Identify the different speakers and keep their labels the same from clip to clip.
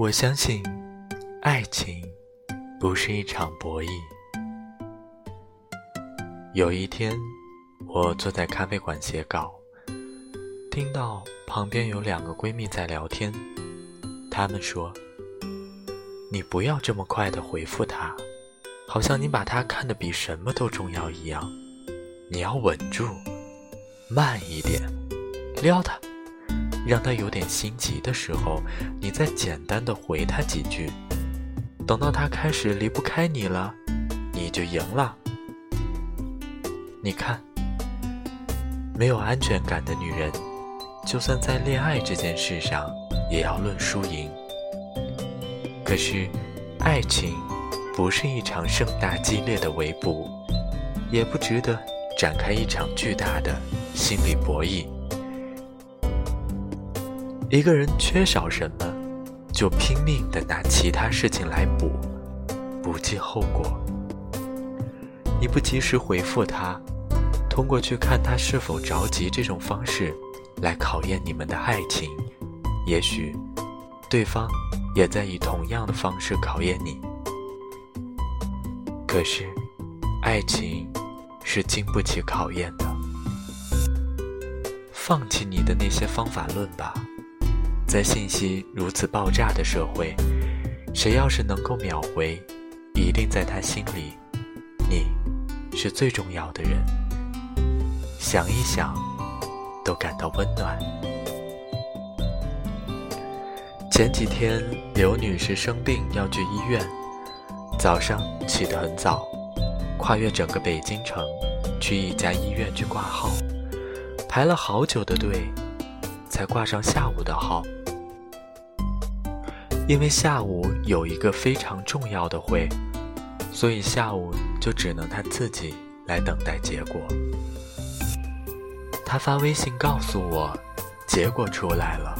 Speaker 1: 我相信，爱情不是一场博弈。有一天，我坐在咖啡馆写稿，听到旁边有两个闺蜜在聊天。她们说：“你不要这么快的回复他，好像你把他看得比什么都重要一样。你要稳住，慢一点，撩他。”让他有点心急的时候，你再简单的回他几句，等到他开始离不开你了，你就赢了。你看，没有安全感的女人，就算在恋爱这件事上也要论输赢。可是，爱情不是一场盛大激烈的围捕，也不值得展开一场巨大的心理博弈。一个人缺少什么，就拼命的拿其他事情来补，不计后果。你不及时回复他，通过去看他是否着急这种方式，来考验你们的爱情。也许，对方也在以同样的方式考验你。可是，爱情是经不起考验的。放弃你的那些方法论吧。在信息如此爆炸的社会，谁要是能够秒回，一定在他心里，你是最重要的人。想一想，都感到温暖。前几天，刘女士生病要去医院，早上起得很早，跨越整个北京城，去一家医院去挂号，排了好久的队，才挂上下午的号。因为下午有一个非常重要的会，所以下午就只能他自己来等待结果。他发微信告诉我，结果出来了。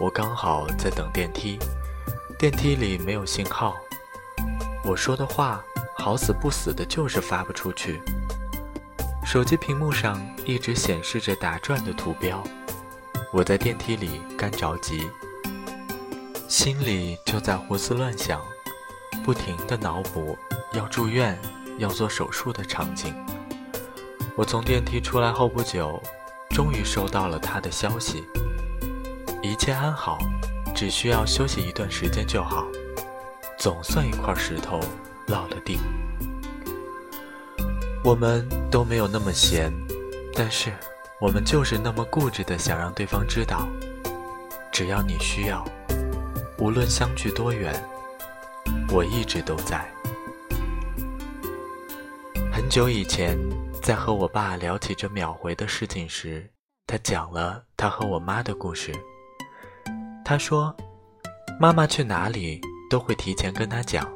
Speaker 1: 我刚好在等电梯，电梯里没有信号，我说的话好死不死的就是发不出去。手机屏幕上一直显示着打转的图标，我在电梯里干着急。心里就在胡思乱想，不停的脑补要住院、要做手术的场景。我从电梯出来后不久，终于收到了他的消息，一切安好，只需要休息一段时间就好。总算一块石头落了地。我们都没有那么闲，但是我们就是那么固执的想让对方知道，只要你需要。无论相距多远，我一直都在。很久以前，在和我爸聊起这秒回的事情时，他讲了他和我妈的故事。他说，妈妈去哪里都会提前跟他讲，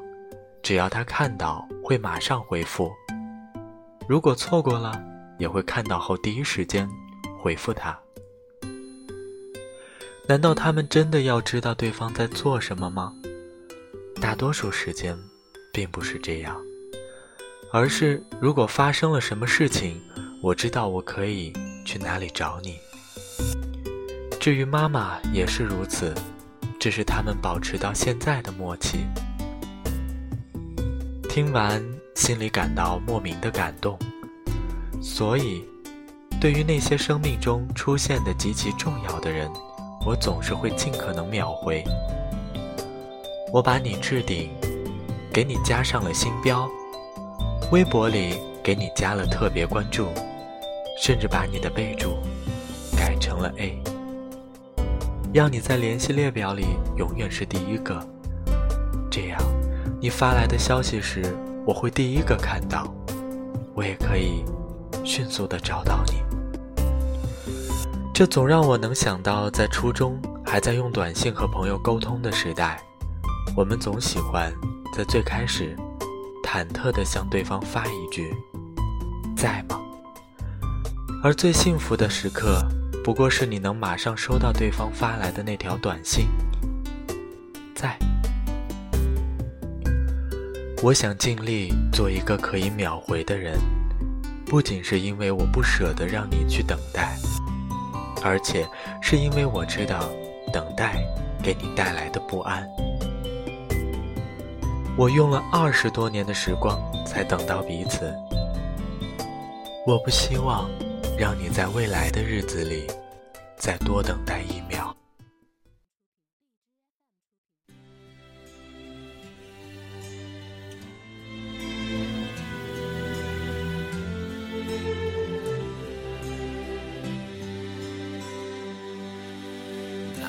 Speaker 1: 只要他看到会马上回复，如果错过了，也会看到后第一时间回复他。难道他们真的要知道对方在做什么吗？大多数时间，并不是这样，而是如果发生了什么事情，我知道我可以去哪里找你。至于妈妈也是如此，这是他们保持到现在的默契。听完，心里感到莫名的感动。所以，对于那些生命中出现的极其重要的人。我总是会尽可能秒回。我把你置顶，给你加上了星标，微博里给你加了特别关注，甚至把你的备注改成了 A，让你在联系列表里永远是第一个。这样，你发来的消息时，我会第一个看到，我也可以迅速的找到你。这总让我能想到，在初中还在用短信和朋友沟通的时代，我们总喜欢在最开始忐忑地向对方发一句“在吗”，而最幸福的时刻，不过是你能马上收到对方发来的那条短信“在”。我想尽力做一个可以秒回的人，不仅是因为我不舍得让你去等待。而且是因为我知道等待给你带来的不安。我用了二十多年的时光才等到彼此。我不希望让你在未来的日子里再多等待一秒。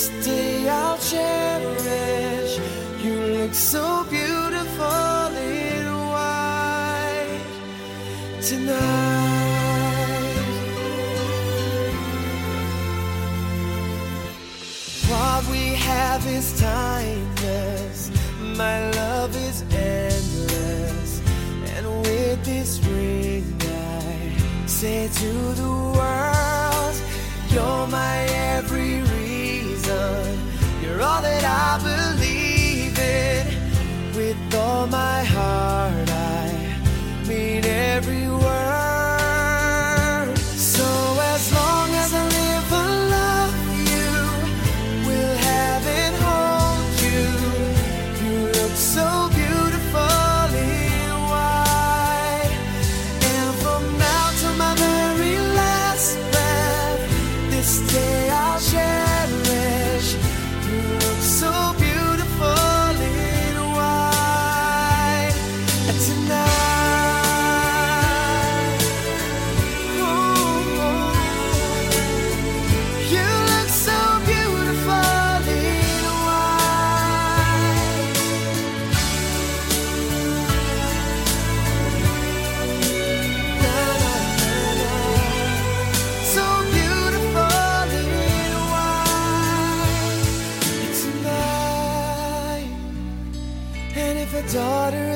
Speaker 2: this day I'll cherish. You look so beautiful in white tonight. What we have is timeless. My love is endless. And with this ring, I say to the world, You're my. You're all that I believe in. With all my heart,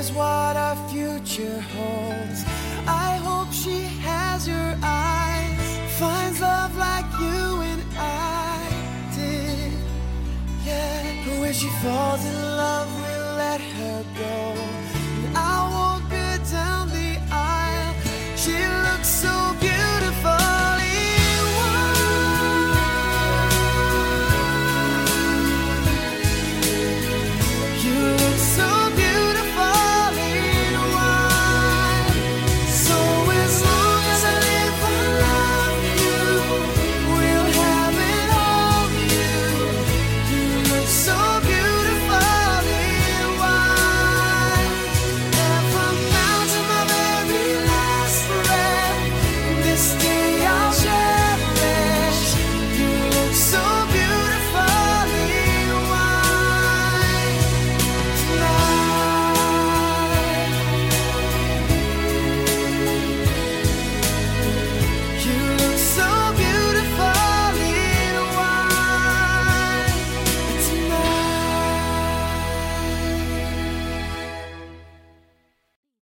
Speaker 2: is what our future holds, I hope she has your eyes, finds love like you and I did. Yeah, but when she falls in love, we'll let her go.